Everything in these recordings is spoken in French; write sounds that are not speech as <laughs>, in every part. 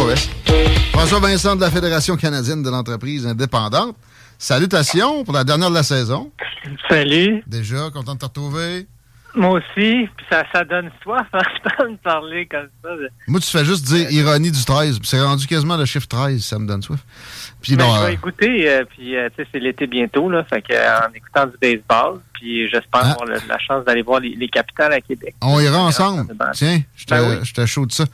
Mauvais. François Vincent de la Fédération canadienne de l'entreprise indépendante. Salutations pour la dernière de la saison. Salut. Déjà, content de te retrouver. Moi aussi, puis ça, ça donne soif <laughs> à me parler comme ça. Moi, tu fais juste dire ironie du 13, puis c'est rendu quasiment le chiffre 13, ça me donne soif. Puis bon, je euh, vais écouter, euh, puis euh, tu sais, c'est l'été bientôt, là, fait que, euh, en écoutant du baseball, puis j'espère Ah. avoir le- la chance d'aller voir les, les capitales à Québec. on ira ensemble. Ben, Tiens, je te, Ben oui. je te chaud de ça.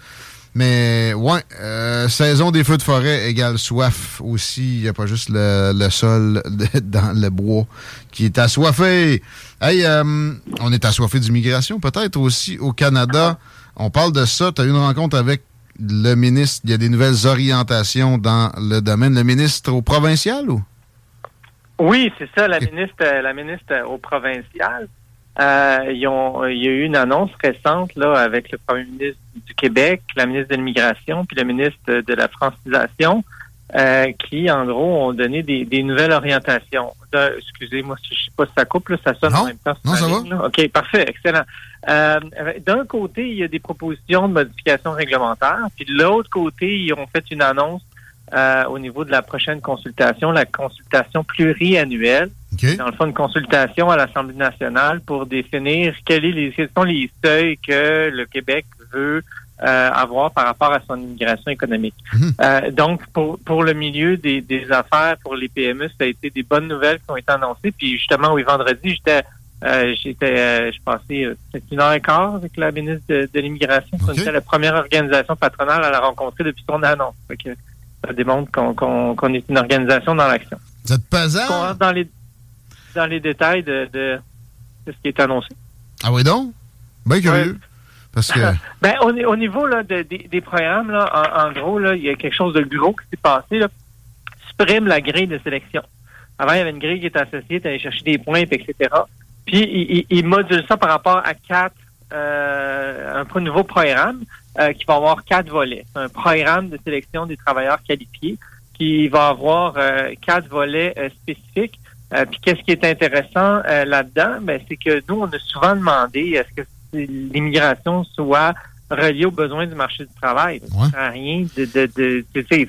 Mais ouais, euh, saison des feux de forêt égale soif aussi. Il n'y a pas juste le, le sol de- <laughs> dans le bois qui est assoiffé. Hey, euh, on est assoiffé d'immigration, peut-être aussi au Canada. On parle de ça. Tu as eu une rencontre avec le ministre. Il y a des nouvelles orientations dans le domaine. Le ministre au provincial ou? Oui, c'est ça, la ministre, euh, la ministre euh, au provincial. Euh, ils ont, il y a eu une annonce récente là avec le premier ministre du Québec, la ministre de l'immigration, puis le ministre de la francisation, euh, qui en gros ont donné des, des nouvelles orientations. Excusez-moi, je sais pas si ça coupe, là, ça sonne Non, en même temps. non, ça va. là. Ok, parfait, excellent. Euh, D'un côté, il y a des propositions de modification réglementaire, puis de l'autre côté, ils ont fait une annonce euh, au niveau de la prochaine consultation, la consultation pluriannuelle. OK. Dans le fond, une consultation à l'Assemblée nationale pour définir quels sont les seuils que le Québec veut euh, avoir par rapport à son immigration économique. Mhm. Euh, donc, pour, pour le milieu des, des affaires, pour les PME, ça a été des bonnes nouvelles qui ont été annoncées. Puis justement, oui, vendredi, j'étais euh, j'étais je passais peut-être une heure et quart avec la ministre de, de l'immigration. C'était la première organisation patronale à la rencontrer depuis son annonce. Fait que ça démontre qu'on qu'on est une organisation dans l'action. Vous êtes pesant? Qu'on rentre dans les dans les détails de, de, de ce qui est annoncé. Ah oui donc? Bien curieux. Ouais. <laughs> Ben, au, au niveau là, de- des- programmes, là, en, gros, il y a quelque chose de gros qui s'est passé. Là. Supprime la grille de sélection. Avant, il y avait une grille qui était associée, tu allais chercher des points, etc. Puis, il, module ça par rapport à quatre, euh, un nouveau programme euh, qui va avoir quatre volets. C'est un programme de sélection des travailleurs qualifiés qui va avoir euh, quatre volets spécifiques. Puis qu'est-ce qui est intéressant là-dedans, ben, c'est que nous, on a souvent demandé est-ce que l'immigration soit reliée aux besoins du marché du travail. Ouais. rien de, de, de, tu sais,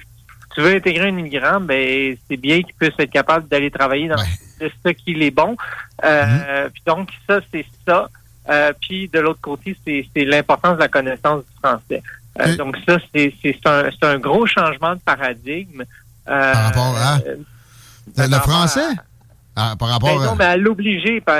tu veux intégrer un immigrant, ben c'est bien qu'il puisse être capable d'aller travailler dans Ouais. ce qu'il est bon. Euh, Puis donc ça, c'est ça. Euh, puis de l'autre côté, c'est c'est l'importance de la connaissance du français. Euh, Ok. Donc ça, c'est c'est un, c'est un gros changement de paradigme. euh, Par rapport à? euh, Le, français? Ah, par Ben rapport non, à... mais à l'obliger à,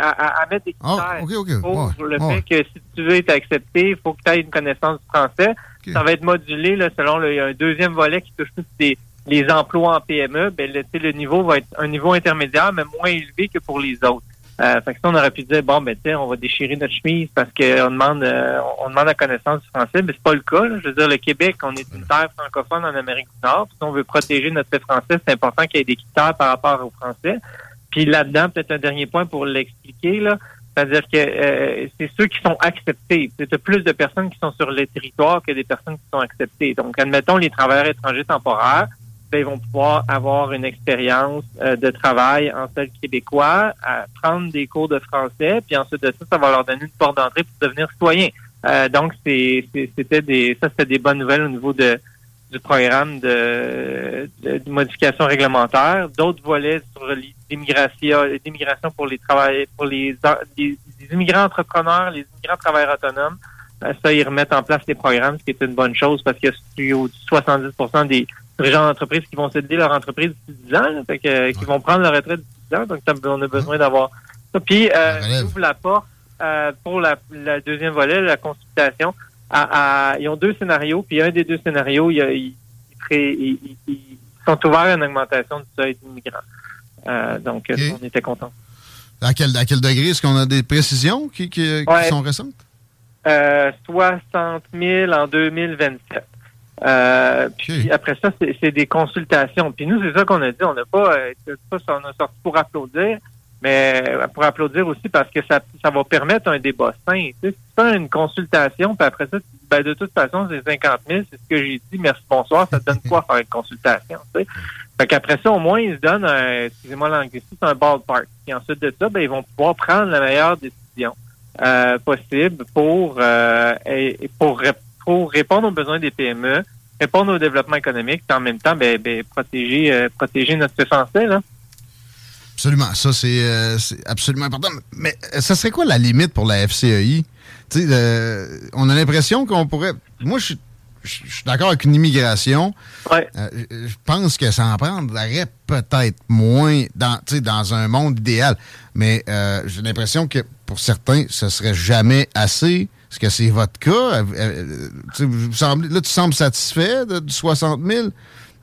à- à mettre des Ah, critères OK, OK. pour le fait que si tu veux être accepté, il faut que tu aies une connaissance du français. Ça va être modulé là, selon le, il y a un deuxième volet qui touche tous des, les emplois en PME. Ben, le, le niveau va être un niveau intermédiaire, mais moins élevé que pour les autres. Euh, fait que ça, on aurait pu dire bon ben on va déchirer notre chemise parce qu'on demande euh, on demande la connaissance du français, mais c'est pas le cas. là. Je veux dire, le Québec, on est une terre francophone en Amérique du Nord. Si on veut protéger notre fait français, c'est important qu'il y ait des critères par rapport au français. Puis là-dedans, peut-être un dernier point pour l'expliquer, là, c'est-à-dire que euh, c'est ceux qui sont acceptés. C'est plus de personnes qui sont sur le territoire que des personnes qui sont acceptées. Donc, admettons les travailleurs étrangers temporaires, ben, ils vont pouvoir avoir une expérience euh, de travail en sol québécois, à prendre des cours de français, puis ensuite de ça, ça va leur donner une porte d'entrée pour devenir citoyen. Euh, donc, c'était des ça, c'était des bonnes nouvelles au niveau de du programme de, de- de modification réglementaire. D'autres volets sur d'immigration, d'immigration pour les travailleurs, pour les, les, immigrants entrepreneurs, les immigrants travailleurs autonomes. Euh, ça, ils remettent en place les programmes, ce qui est une bonne chose parce qu'il y a 70% des dirigeants d'entreprise qui vont céder leur entreprise d'ici 10 ans, fait que, qui vont prendre leur retraite d'ici 10 ans. Donc, on a besoin d'avoir ça. Puis, euh, ouvre la porte euh, pour la, deuxième volet, la consultation. À, ils ont deux scénarios, puis un des deux scénarios, il, il, ils sont ouverts à une augmentation du seuil d'immigrants. Euh, donc, on était contents. À quel, à quel degré? Est-ce qu'on a des précisions qui, qui, sont récentes? Euh, 60 000 en 2027. Euh, puis après ça, c'est des consultations. Puis nous, c'est ça qu'on a dit. On n'a pas, euh, pas on a sorti pour applaudir, mais pour applaudir aussi parce que ça, ça va permettre un débat sain. Tu fais une consultation, puis après ça, ben, de toute façon, c'est 50 000, c'est ce que j'ai dit, merci, bonsoir, ça te donne quoi faire une consultation? Fait qu'après ça, au moins, ils se donnent un, excusez-moi l'anglicisme, un ballpark. Et ensuite de ça, ben, ils vont pouvoir prendre la meilleure décision euh, possible pour, euh, pour, répondre aux besoins des PME, répondre au développement économique, et en même temps, ben, ben protéger, euh, notre français. Absolument. Ça, c'est absolument important. Mais ça serait quoi la limite pour la FCEI? On a l'impression qu'on pourrait. Moi, je suis d'accord avec une immigration. Ouais. Euh, je pense que ça en prendrait peut-être moins dans, dans un monde idéal. Mais euh, j'ai l'impression que pour certains, ce serait jamais assez. Est-ce que c'est votre cas? vous semblez, là, tu sembles satisfait de, du 60 000,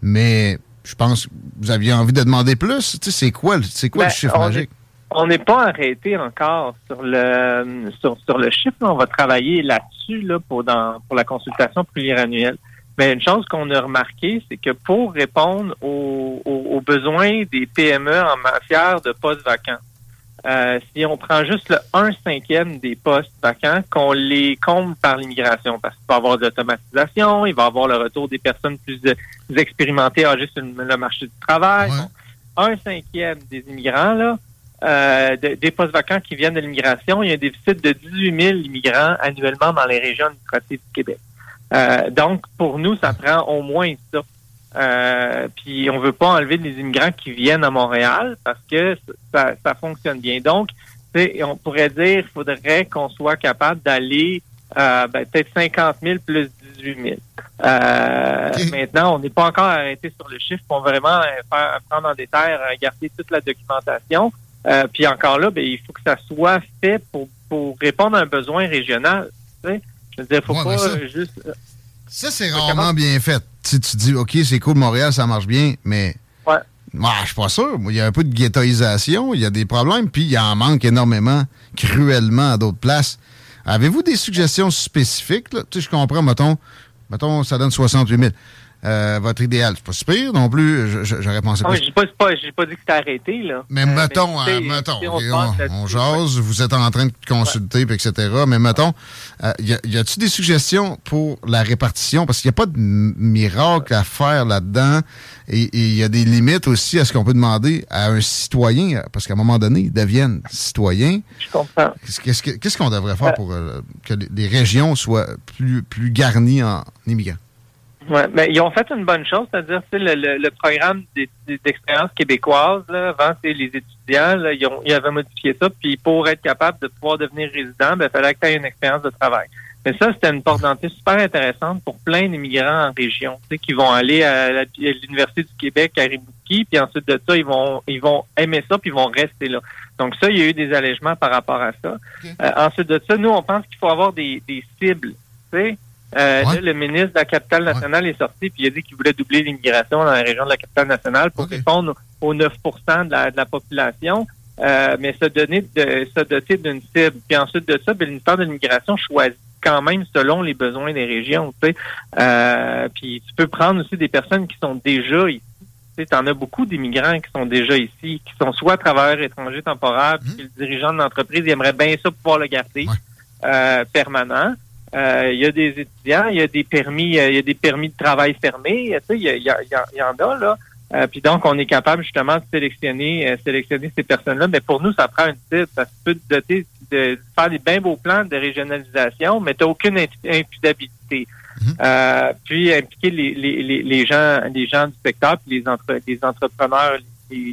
mais je pense que vous aviez envie de demander plus. C'est quoi, quoi le ben, chiffre magique? On n'est pas arrêté encore sur le sur, sur le chiffre. On va travailler là-dessus là, pour dans pour la consultation pluriannuelle. Mais une chose qu'on a remarqué, c'est que pour répondre aux, aux, besoins des PME en matière de postes vacants, euh, si on prend juste le 1 cinquième des postes vacants, qu'on les comble par l'immigration, parce qu'il va y avoir de l'automatisation, il va y avoir le retour des personnes plus, expérimentées âgées sur le, marché du travail. Un cinquième des immigrants, là, euh, des postes vacants qui viennent de l'immigration. Il y a un déficit de 18 000 immigrants annuellement dans les régions administratives du Québec. Euh, donc, pour nous, ça prend au moins ça. Euh, puis, on veut pas enlever les immigrants qui viennent à Montréal parce que ça, fonctionne bien. Donc, on pourrait dire qu'il faudrait qu'on soit capable d'aller euh, ben, peut-être 50 000 plus 18 000. Maintenant, on n'est pas encore arrêté sur le chiffre. On va vraiment faire, prendre en détail, regarder toute la documentation. Euh, puis encore là, ben, il faut que ça soit fait pour, pour répondre à un besoin régional. Tu sais? Je veux dire, faut pas ça, juste. Euh, ça, c'est rarement bien fait. Si tu dis, OK, c'est cool, Montréal, ça marche bien, mais. Ouais. Moi, je suis pas sûr. Il y a un peu de ghettoisation, il y a des problèmes, puis il y en manque énormément, cruellement, à d'autres places. Avez-vous des suggestions spécifiques? Là? Tu sais, je comprends, mettons, mettons, ça donne 68 000. Euh, votre idéal. C'est pas super non plus. J'aurais pensé pas. J'ai pas, pas, pas, dit que c'était arrêté, là. Mais euh, mettons, euh, mettons, on, jase, vous êtes en train de consulter, etc. Mais mettons, y, a, t il des suggestions pour la répartition? Parce qu'il n'y a pas de miracle à faire là-dedans. Et il y a des limites aussi à ce qu'on peut demander à un citoyen, parce qu'à un moment donné, ils deviennent citoyens. Je comprends. Qu'est-ce qu'on devrait faire pour que les régions soient plus, plus garnies en immigrants? Ouais, mais ils ont fait une bonne chose, c'est-à-dire le, le, le, programme d'expérience québécoise, là, avant les étudiants, là, ils, ont, ils avaient modifié ça, puis pour être capable de pouvoir devenir résident, ben, il fallait que tu aies une expérience de travail. Mais ça, c'était une porte d'entrée super intéressante pour plein d'immigrants en région, tu sais, qui vont aller à l'Université du Québec à Rimouski, puis ensuite de ça, ils vont ils vont aimer ça, puis ils vont rester là. Donc ça, il y a eu des allègements par rapport à ça. Euh, ensuite de ça, nous, on pense qu'il faut avoir des, des cibles, tu sais. Euh, le ministre de la capitale nationale est sorti puis il a dit qu'il voulait doubler l'immigration dans la région de la capitale nationale pour répondre aux 9 de la, de la population, euh, mais se donner de se doter d'une cible. Puis ensuite de ça, ben, le ministère de l'immigration choisit quand même selon les besoins des régions. Tu sais. euh, puis tu peux prendre aussi des personnes qui sont déjà ici. Tu en as beaucoup d'immigrants qui sont déjà ici, qui sont soit travailleurs étrangers temporaires, puis mmh. le dirigeant de l'entreprise aimerait bien ça pouvoir le garder euh, permanent. Euh, il y a des étudiants, il y a des permis, euh, il y a des permis de travail fermés, tu sais, il y, y, y, en a là. Euh, puis donc, on est capable justement de sélectionner, sélectionner ces personnes-là. Mais pour nous, ça prend une titre. Ça peut doter de faire des bien beaux plans de régionalisation, mais tu n'as aucune imputabilité. Mm-hmm. puis impliquer les, les, les, gens les gens du secteur puis les, entre, les entrepreneurs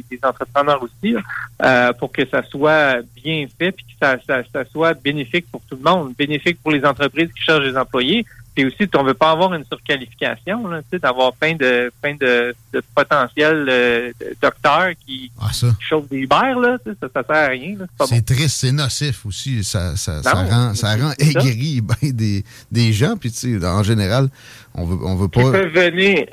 des, entrepreneurs aussi, euh, pour que ça soit bien fait puis que ça, ça, ça soit bénéfique pour tout le monde, bénéfique pour les entreprises qui cherchent des employés, puis aussi, on veut pas avoir une surqualification, là, d'avoir plein de plein de, de potentiels euh, docteurs qui, ah, chauffent des verres, là, ça, ça sert à rien. C'est triste, c'est nocif aussi. Ça, ça, ça rend, ça rend aigri <laughs> ben, des, des gens. Puis, tu sais, en général, on veut, on veut pas. Ils peuvent venir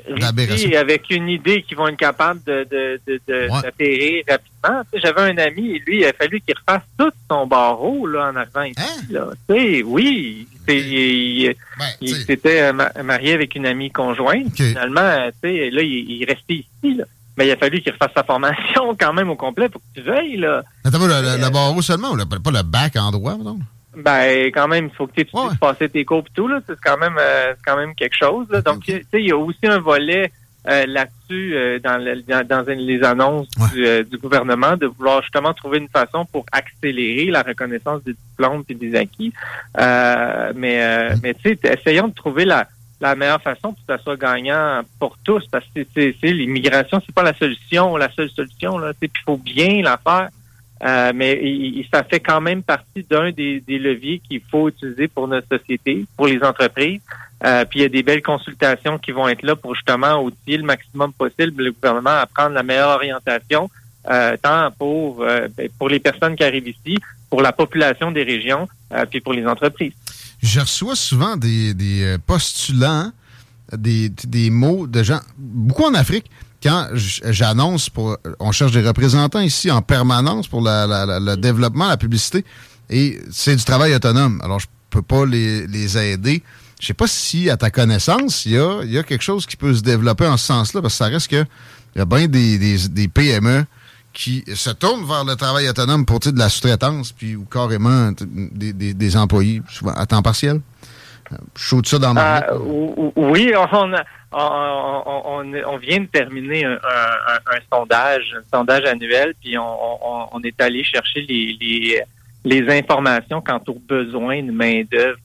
ici avec une idée qu'ils vont être capables de, de, de, de rapidement. J'avais un ami, et lui, il a fallu qu'il refasse tout son barreau là, en arrivant ici. Hein? Là. Oui, il, ben, s'était euh, marié avec une amie conjointe. Finalement, là, il, il est resté ici. Là. Mais il a fallu qu'il refasse sa formation <laughs> quand même au complet pour que tu veilles. Là. Attends, le, le, barreau seulement ou le, pas le bac en droit, non? Ben, quand même, il faut que tu puisses passer tes cours et tout, là. C'est quand même, euh, quand même quelque chose, Donc, tu sais, il y a aussi un volet euh, là-dessus euh, dans, dans, les annonces du, gouvernement de vouloir justement trouver une façon pour accélérer la reconnaissance des diplômes et des acquis. mais, mais tu sais, essayons de trouver la, la meilleure façon pour que ça soit gagnant pour tous, parce que c'est l'immigration, c'est pas la solution, la seule solution. Là, il faut bien la faire. Euh, mais ça fait quand même partie d'un des, leviers qu'il faut utiliser pour notre société, pour les entreprises. Euh, puis il y a des belles consultations qui vont être là pour justement outiller le maximum possible le gouvernement à prendre la meilleure orientation, euh, tant pour ben, pour les personnes qui arrivent ici, pour la population des régions, puis pour les entreprises. Je reçois souvent des, des postulants, des, des mots de gens, beaucoup en Afrique, quand j'annonce pour. On cherche des représentants ici en permanence pour le développement, la publicité, et c'est du travail autonome. Alors, je peux pas les, aider. Je sais pas si, à ta connaissance, il y a, quelque chose qui peut se développer en ce sens-là, parce que ça reste que il y a bien des, PME qui se tournent vers le travail autonome pour de la sous-traitance, puis ou carrément des, des, employés, souvent à temps partiel. Je ça dans ma. Euh, oui, on a on, vient de terminer un, sondage, un sondage annuel, puis on, est allé chercher les, les, informations quant aux besoins de main-d'œuvre.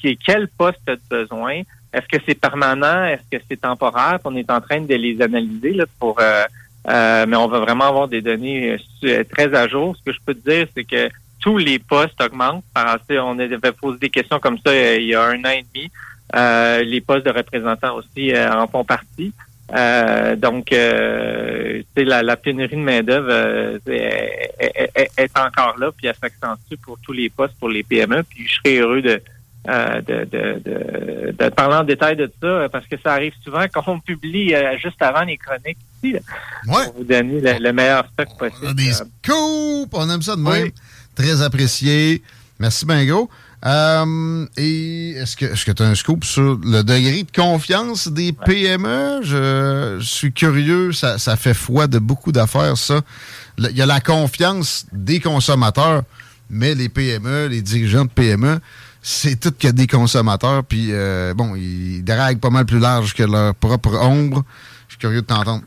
C'est quel poste a besoin? Est-ce que c'est permanent? Est-ce que c'est temporaire? On est en train de les analyser là, pour euh, euh, mais on va vraiment avoir des données euh, très à jour. Ce que je peux te dire, c'est que tous les postes augmentent. On avait posé des questions comme ça il y a un an et demi. Euh, les postes de représentants aussi euh, en font partie. Euh, donc, euh, la, la pénurie de main-d'œuvre est, encore là, puis elle s'accentue pour tous les postes, pour les PME. Puis je serais heureux de, de, de, de, parler en détail de ça, parce que ça arrive souvent <laughs> qu'on publie juste avant les chroniques ici, pour vous donner le, meilleur stock possible. On a des scoops, on aime ça de même. Très apprécié. Merci, Bingo. Euh, et est-ce que est-ce que tu as un scoop sur le degré de confiance des PME? Je, suis curieux, ça, ça fait foi de beaucoup d'affaires, ça. Il y a la confiance des consommateurs, mais les PME, les dirigeants de PME, c'est tout que des consommateurs, puis euh, bon, ils draguent pas mal plus large que leur propre ombre. Je suis curieux de t'entendre.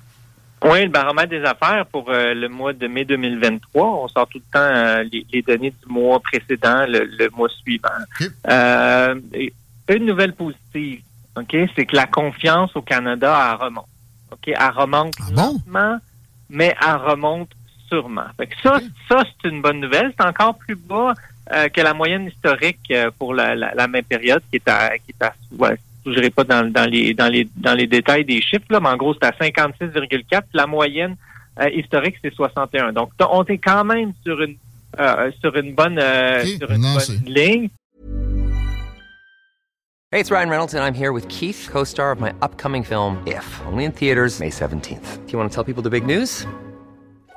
Oui, le baromètre des affaires pour euh, le mois de mai 2023. On sort tout le temps euh, les, données du mois précédent, le, mois suivant. Euh, une nouvelle positive, ok, c'est que la confiance au Canada elle remonte. Ok, elle remonte ah lentement, mais elle remonte sûrement. Fait que ça, ça c'est une bonne nouvelle. C'est encore plus bas que la moyenne historique pour la, même période, qui est à qui est à je n'irai pas dans, dans, les, dans, les, dans les détails des chiffres, là, mais en gros, c'est à 56,4. La moyenne euh, historique, c'est 61. Donc, on est quand même sur une, euh, sur une bonne, euh, sur une bonne ligne. Hey, it's Ryan Reynolds, and I'm here with Keith, co-star of my upcoming film, If, only in theaters May 17th. Do you want to tell people the big news?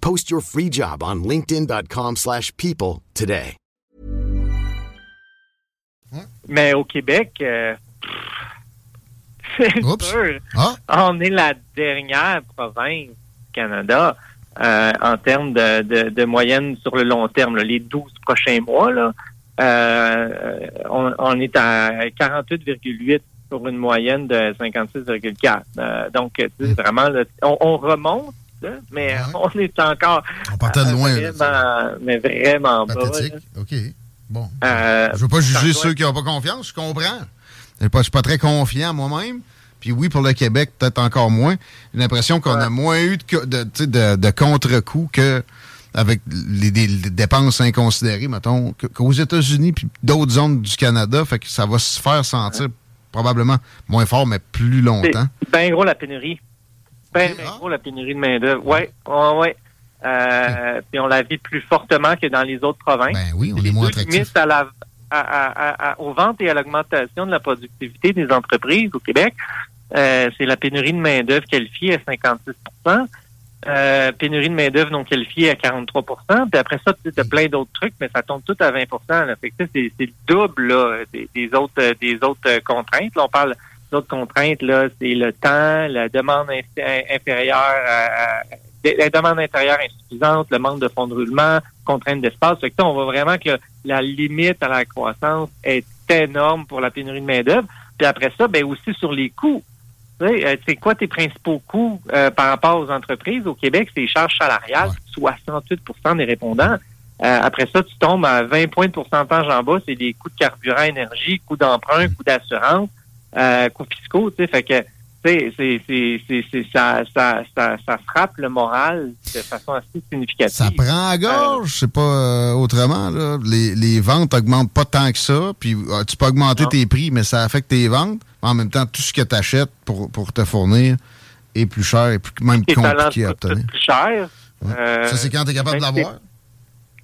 Post your free job on linkedin.com/people slash people today. Mais au Québec, euh, c'est Oups. sûr. Ah, On est la dernière province du Canada euh, en termes de, de, de moyenne sur le long terme, là, les 12 prochains mois. Là, euh, on, on est à 48,8 pour une moyenne de 56,4. Euh, donc, sais, vraiment, là, on, on remonte, là, mais Ouais? on est encore on partait de loin. là, vraiment, mais vraiment. Pathétique. OK. Bon. Euh, je veux pas juger ceux qui n'ont pas confiance, je comprends. Je ne suis pas très confiant moi-même. Puis oui, pour le Québec, peut-être encore moins. J'ai l'impression qu'on a moins eu de, de, de, de contre-coups que avec les, dépenses inconsidérées, mettons, qu'aux États-Unis puis d'autres zones du Canada. Fait que ça va se faire sentir probablement moins fort, mais plus longtemps. bien gros la pénurie. Bien Ah. gros la pénurie de main-d'œuvre. Oui, oui, oui. Euh, Puis on la vit plus fortement que dans les autres provinces. Ben oui, on est les moins limites à la, à, à- à- aux ventes et à l'augmentation de la productivité des entreprises au Québec. Euh, c'est la pénurie de main-d'œuvre qualifiée à 56% euh, pénurie de main-d'œuvre non qualifiée à 43 Puis après ça, tu as plein d'autres trucs, mais ça tombe tout à 20 là. Fait que c'est le double là, des, des autres euh, des autres euh, contraintes. Là, on parle d'autres contraintes, là, c'est le temps, la demande inf- inférieure à, à- la demande intérieure insuffisante, le manque de fonds de roulement, contrainte d'espace. Fait que on voit vraiment que la limite à la croissance est énorme pour la pénurie de main-d'œuvre. Puis après ça, ben aussi sur les coûts. Euh, c'est quoi tes principaux coûts euh, par rapport aux entreprises? Au Québec, c'est les charges salariales, 68% des répondants. Euh, après ça, tu tombes à 20 points de pourcentage en bas, c'est les coûts de carburant, énergie, coûts d'emprunt, coûts d'assurance, euh, coûts fiscaux, tu sais, fait que c'est, c'est, ça, ça, ça, ça frappe le moral de façon assez significative. Ça prend à gorge, c'est pas euh, autrement. Là. Les, les ventes augmentent pas tant que ça. Puis euh, tu peux augmenter Non. tes prix, mais ça affecte tes ventes. En même temps, tout ce que tu achètes pour, pour te fournir est plus cher et plus, même talents compliqué à obtenir. plus cher. Ouais. Euh, ça, c'est quand tu es capable de même l'avoir.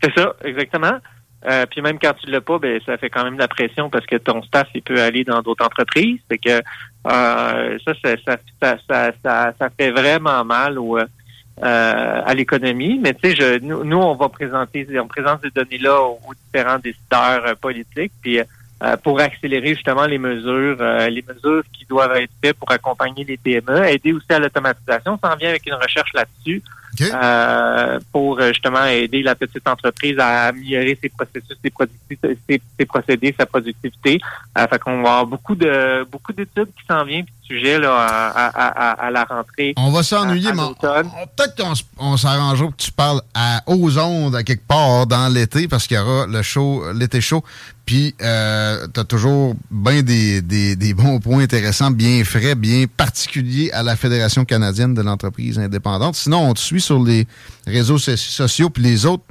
C'est ça, exactement. Euh, puis même quand tu l'as pas, ben ça fait quand même de la pression parce que ton staff il peut aller dans d'autres entreprises. Fait que euh, ça, ça, ça, ça, ça, ça, fait vraiment mal au, euh, à l'économie. Mais tu sais, je, nous, on va présenter, on présente ces données-là aux, aux différents décideurs euh, politiques. Puis euh, pour accélérer justement les mesures, euh, les mesures qui doivent être faites pour accompagner les PME, aider aussi à l'automatisation. Ça en vient avec une recherche là-dessus OK? euh, pour euh, justement aider la petite entreprise à améliorer ses processus, ses, ses, ses procédés, sa productivité. Euh, fait qu'on va avoir beaucoup de beaucoup d'études qui s'en viennent, sujets là, à, à, à, à la rentrée. On va s'ennuyer, mais on- on- peut-être qu'on on s'arrangera que tu parles à, aux ondes à quelque part dans l'été parce qu'il y aura le show, l'été chaud. Puis, euh, tu as toujours bien des, des, des bons points intéressants, bien frais, bien particuliers à la Fédération canadienne de l'entreprise indépendante. Sinon, on te suit sur les réseaux so- sociaux puis les autres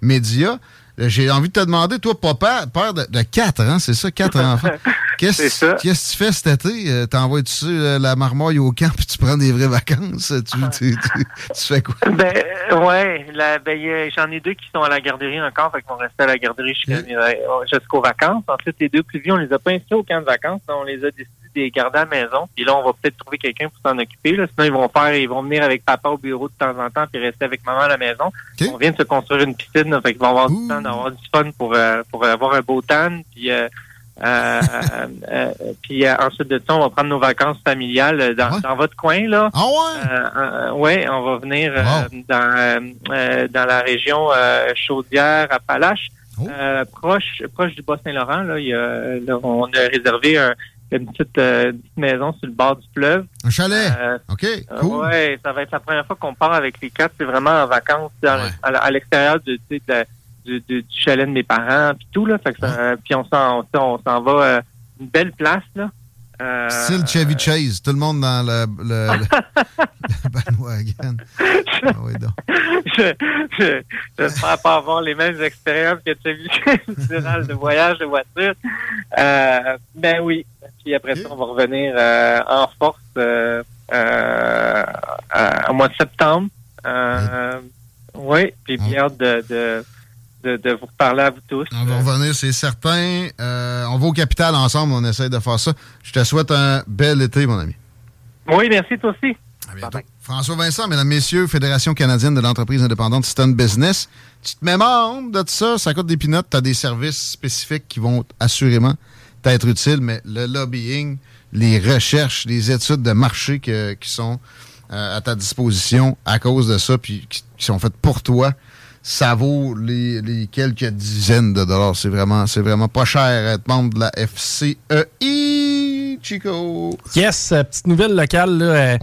médias. Euh, J'ai envie de te demander, toi, papa, père de, de quatre, hein, c'est ça, quatre <laughs> enfants. Qu'est-ce C'est ça. qu'est-ce que tu fais cet été? Euh, T'envoies-tu euh, la marmoille au camp puis tu prends des vraies vacances? Tu, tu, tu- tu fais quoi? <laughs> Ben ouais, ben, j'en ai deux qui sont à la garderie encore, fait qu'on rester à la garderie jusqu'aux vacances. Ensuite, les deux plus vieux, on les a pas inscrits au camp de vacances, on les a décidé de les garder à la maison. Puis là, on va peut-être trouver quelqu'un pour s'en occuper. Là. Sinon, ils vont faire, ils vont venir avec papa au bureau de temps en temps, puis rester avec maman à la maison. On vient de se construire une piscine, là, fait qu'ils vont avoir Ouh. du temps d'avoir du fun pour euh, pour avoir un beau tan, puis euh, euh, euh, puis ensuite de ça, on va prendre nos vacances familiales dans, Ouais. dans votre coin là. Ah ouais? Ouais, on va venir Wow. dans dans la région euh, Chaudière, Appalaches, Oh. euh, proche proche du Bas-Saint-Laurent. Là, il y a, là, on a réservé un- une petite, euh, petite maison sur le bord du fleuve. Un chalet? Euh, OK, cool. Ouais, ça va être la première fois qu'on part avec les quatre. C'est vraiment en vacances dans- Ouais. à, à l'extérieur de, de du, chalet de mes parents, puis tout là. Fait que ça- puis on s'en on, on va euh, une belle place là. Euh, Style Chevy Chase, tout le monde dans le, le, le- <laughs> bandwagon. Ah oui, donc. je, je, j'espère pas avoir les mêmes expériences que as vues <laughs> durant le voyage de voiture. Euh, ben oui. Puis après ça, on va revenir euh, en force euh, au mois de septembre. Oui, puis bien hâte de, de, de, vous reparler à vous tous. On va revenir, c'est certain. Euh, on va au capital ensemble, on essaie de faire ça. Je te souhaite un bel été, mon ami. Oui, merci, toi aussi. À bientôt. François Vincent, mesdames, messieurs, Fédération canadienne de l'entreprise indépendante Stun Business. Tu te mets membre de tout ça, ça coûte des pinottes, tu as des services spécifiques qui vont assurément t'être utiles, mais le lobbying, les recherches, les études de marché qui sont euh, à ta disposition à cause de ça, puis qui, sont faites pour toi, ça vaut les, quelques dizaines de dollars. C'est vraiment, c'est vraiment pas cher être membre de la FCEI, Chico. Yes, euh, petite nouvelle locale, là, euh,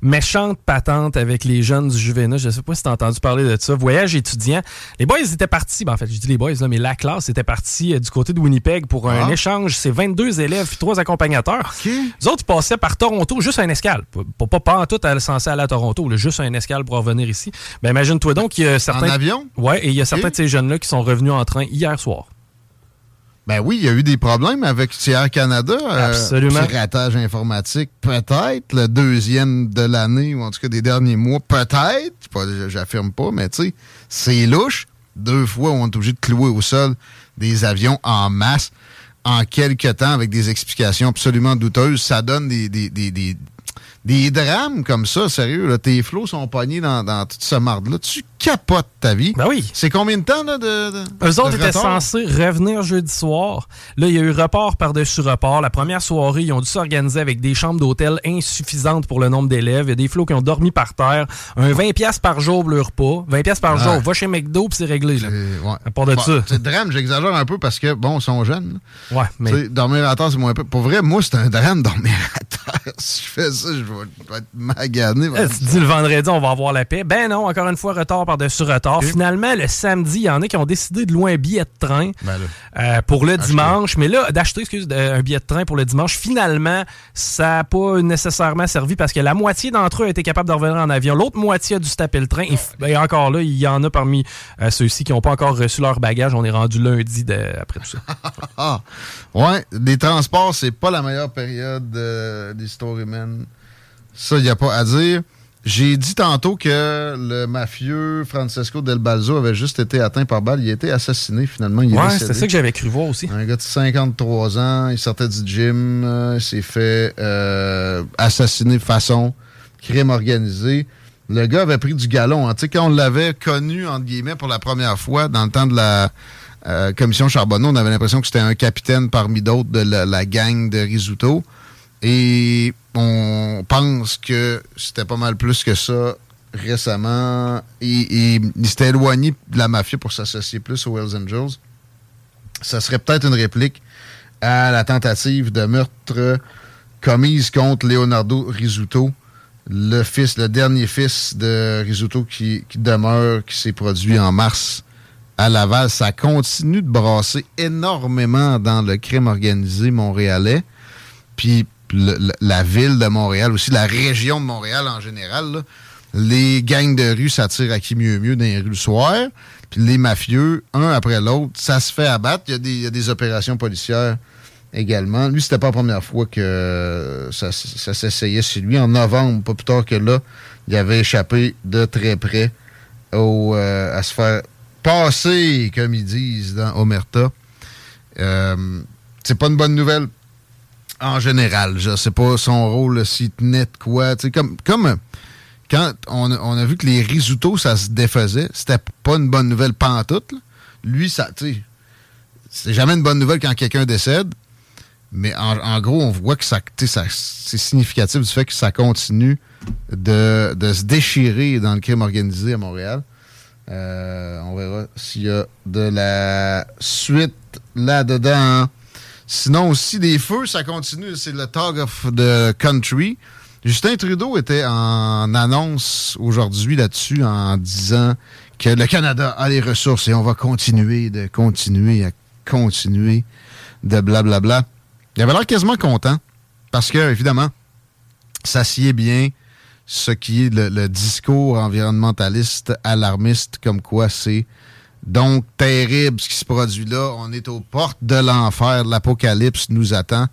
méchante patente avec les jeunes du Juvénat. Je sais pas si tu as entendu parler de ça. Voyage étudiant. Les boys étaient partis, ben, en fait, je dis les boys, là, mais la classe était partie euh, du côté de Winnipeg pour un ah. échange. C'est 22 élèves et 3 accompagnateurs. Les autres, ils passaient par Toronto, juste un escale. Pas, pas, pas en tout censé aller à Toronto, juste un escale pour revenir ici. Ben, imagine-toi donc qu'il y a certains. En avion? Oui, et il y a certains de ces jeunes-là qui sont revenus en train hier soir. Ben oui, il y a eu des problèmes avec Air Canada. Euh, Absolument. Euh, piratage informatique, peut-être, le deuxième de l'année, ou en tout cas des derniers mois, peut-être. J'affirme pas, mais tu sais, c'est louche. Deux fois, on est obligé de clouer au sol des avions en masse en quelques temps avec des explications absolument douteuses. Ça donne des, des, des, des des drames comme ça, sérieux, là, tes flots sont pognés dans, dans toute ce marde-là. Tu capotes ta vie. Ben oui. C'est combien de temps là, de, de Eux autres étaient censés revenir jeudi soir. Là, il y a eu report par-dessus report. La première soirée, ils ont dû s'organiser avec des chambres d'hôtel insuffisantes pour le nombre d'élèves. Il y a des flots qui ont dormi par terre. Un 20$ par jour pour le repas. 20$ par jour. Va chez McDo puis c'est réglé. Là. Ouais. À part de ça. C'est drame, j'exagère un peu parce que, bon, ils sont jeunes. Ouais, mais. dormir à terre, c'est moins peu. Pour vrai, moi, c'est un drame <laughs> dormir à terre. <laughs> si je fais ça, je vais va être magané. Eh, tu dis le vendredi, on va avoir la paix. Ben non, encore une fois, retard par-dessus retard. Finalement, le samedi, il y en a qui ont décidé de louer un billet de train ben euh, pour le dimanche. Mais là, d'acheter, excuse, un billet de train pour le dimanche, finalement, ça n'a pas nécessairement servi parce que la moitié d'entre eux a été capable de revenir en avion. L'autre moitié a dû se taper le train. Et, ben, encore là, il y en a parmi euh, ceux-ci qui n'ont pas encore reçu leur bagage. On est rendu lundi après tout ça. <laughs> ouais, les transports, c'est pas la meilleure période euh, Ça, il n'y a pas à dire. J'ai dit tantôt que le mafieux Francesco Del Balzo avait juste été atteint par balle. Il a été assassiné finalement. Il ouais, c'est ça que j'avais cru voir aussi. Un gars de 53 ans, il sortait du gym, euh, il s'est fait euh, assassiner de façon crime organisé. Le gars avait pris du galon. Hein. Tu sais, quand on l'avait connu, entre guillemets, pour la première fois, dans le temps de la euh, commission Charbonneau, on avait l'impression que c'était un capitaine parmi d'autres de la, la gang de Risuto. Et on pense que c'était pas mal plus que ça récemment. Et, il s'était éloigné de la mafia pour s'associer plus aux Hells Angels. Ça serait peut-être une réplique à la tentative de meurtre commise contre Leonardo Risuto, le fils, le dernier fils de Risuto qui, qui demeure, qui s'est produit en mars à Laval. Ça continue de brasser énormément dans le crime organisé montréalais. Puis la ville de Montréal, aussi la région de Montréal en général, les gangs de rue s'attirent à qui mieux mieux dans les rues le soir. Puis les mafieux, un après l'autre, ça se fait abattre. Il y, a des, opérations policières également. Lui, c'était pas la première fois que ça, s'essayait chez lui. En novembre, pas plus tard que là, il avait échappé de très près euh, à se faire passer, comme ils disent dans Omerta. Euh, c'est pas une bonne nouvelle en général. Je sais pas son rôle, s'il tenait de quoi. Comme, comme quand on, a vu que les risottos, ça se défaisait, c'était pas une bonne nouvelle pantoute. Là. Lui, ça, c'est jamais une bonne nouvelle quand quelqu'un décède. Mais en, gros, on voit que ça, c'est significatif du fait que ça continue de, de, se déchirer dans le crime organisé à Montréal. Euh, on verra s'il y a de la suite là-dedans. Sinon, aussi, des feux, ça continue. C'est le Talk of the Country. Justin Trudeau était en annonce aujourd'hui là-dessus en disant que le Canada a les ressources et on va continuer de continuer à continuer de blablabla. Bla, bla. Il avait l'air quasiment content parce que, évidemment, ça sied bien ce qui est le discours environnementaliste alarmiste comme quoi c'est donc, terrible ce qui se produit là. On est aux portes de l'enfer. L'apocalypse nous attend.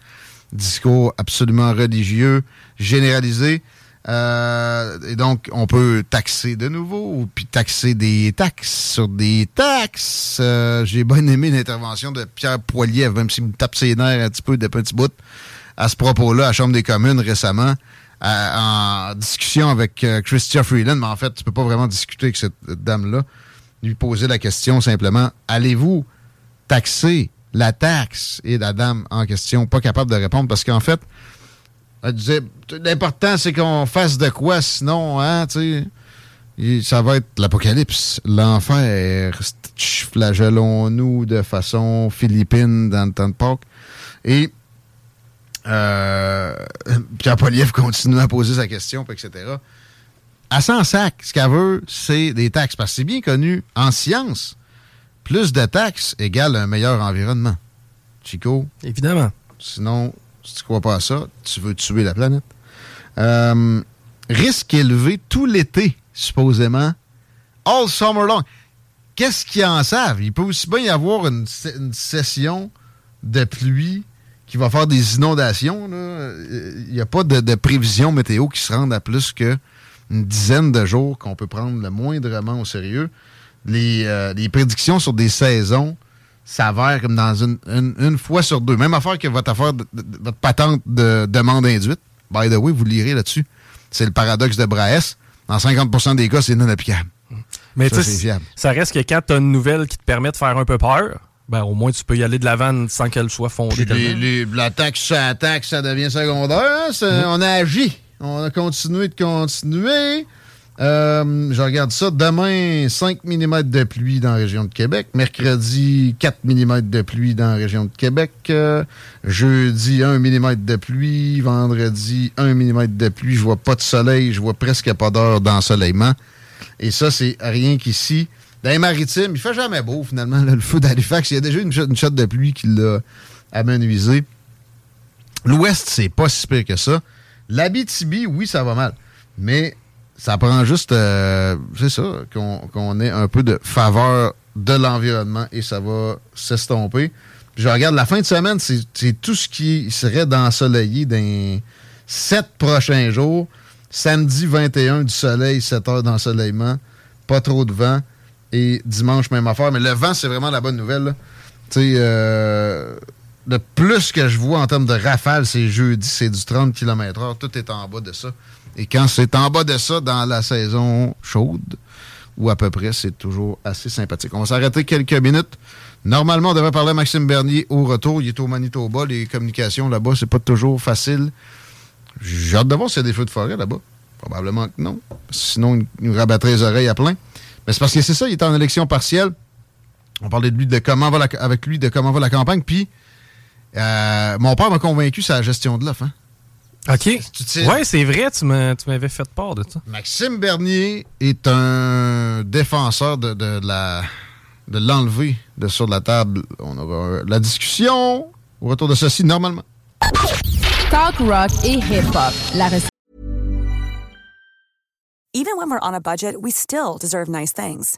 Discours absolument religieux, généralisé. Euh, et donc, on peut taxer de nouveau, puis taxer des taxes sur des taxes. Euh, j'ai bien aimé l'intervention de Pierre Poilievre, même s'il me tape ses nerfs un petit peu de petits bouts, à ce propos-là, à la Chambre des communes récemment, en discussion avec euh, Christian Freeland, mais en fait, tu peux pas vraiment discuter avec cette dame-là. Lui poser la question simplement, allez-vous taxer la taxe? Et la dame en question, pas capable de répondre, parce qu'en fait, elle disait l'important c'est qu'on fasse de quoi, sinon, hein, tu sais. Ça va être l'apocalypse, l'enfer. Flagellons-nous de façon philippine dans le temps de. Et euh, Pierre Poliev continue à poser sa question, etc. À 100 sacs, ce qu'elle veut, c'est des taxes. Parce que c'est bien connu en science, plus de taxes égale un meilleur environnement. Chico? Évidemment. Sinon, si tu crois pas à ça, tu veux tuer la planète. Euh, risque élevé tout l'été, supposément. All summer long. Qu'est-ce qu'ils en savent? Il peut aussi bien y avoir une, session de pluie qui va faire des inondations. Il n'y a pas de, de, prévision météo qui se rende à plus qu'une dizaine de jours qu'on peut prendre le moindrement au sérieux. Les, euh, les prédictions sur des saisons s'avère comme dans une, une, fois sur deux. Même affaire que votre affaire, de, votre patente de demande induite. By the way, vous lirez là-dessus. C'est le paradoxe de Braes. Dans 50% des cas, c'est non applicable. Mais ça, ça reste que quand tu as une nouvelle qui te permet de faire un peu peur, ben, au moins tu peux y aller de l'avant sans qu'elle soit fondée. Les, la taxe ça taxe, ça devient secondaire. Hein? On a agi. On a continué de continuer. Euh, je regarde ça. Demain, 5 mm de pluie dans la région de Québec. Mercredi, 4 mm de pluie dans la région de Québec. Euh, jeudi, 1 mm de pluie. Vendredi, 1 mm de pluie. Je vois pas de soleil. Je vois presque pas d'heure d'ensoleillement. Et ça, c'est rien qu'ici. Dans les maritimes, il fait jamais beau, finalement, le feu d'Halifax. Il y a déjà une, une shot de pluie qui l'a amenuisé. L'Ouest, c'est pas si pire que ça. L'Abitibi, oui, ça va mal. Mais ça prend juste, euh, c'est ça, qu'on ait un peu de faveur de l'environnement et ça va s'estomper. Je regarde la fin de semaine, c'est tout ce qui serait d'ensoleillé dans sept prochains jours. Samedi 21 du soleil, 7 heures d'ensoleillement, pas trop de vent. Et dimanche, même affaire. Mais le vent, c'est vraiment la bonne nouvelle. Tu sais, euh, le plus que je vois en termes de rafale, c'est jeudi, c'est du 30 km/h. Tout est en bas de ça. Et quand c'est en bas de ça dans la saison chaude, ou à peu près, c'est toujours assez sympathique. On va s'arrêter quelques minutes. Normalement, on devrait parler à Maxime Bernier au retour. Il est au Manitoba. Les communications là-bas, c'est pas toujours facile. J'ai hâte de voir s'il y a des feux de forêt là-bas. Probablement que non. Sinon, il nous rabattrait les oreilles à plein. Mais c'est parce que c'est ça, il est en élection partielle. On parlait de lui, de comment va la, avec lui, de comment va la campagne. Puis, euh, mon père m'a convaincu sur la gestion de l'offre. Hein? OK. Oui, c'est vrai, tu m'avais fait part de ça. Maxime Bernier est un défenseur de, de, la de l'enlever de sur la table. On aura la discussion au retour de ceci normalement. Talk rock et hip-hop. La Even when we're on a budget, we still deserve nice things.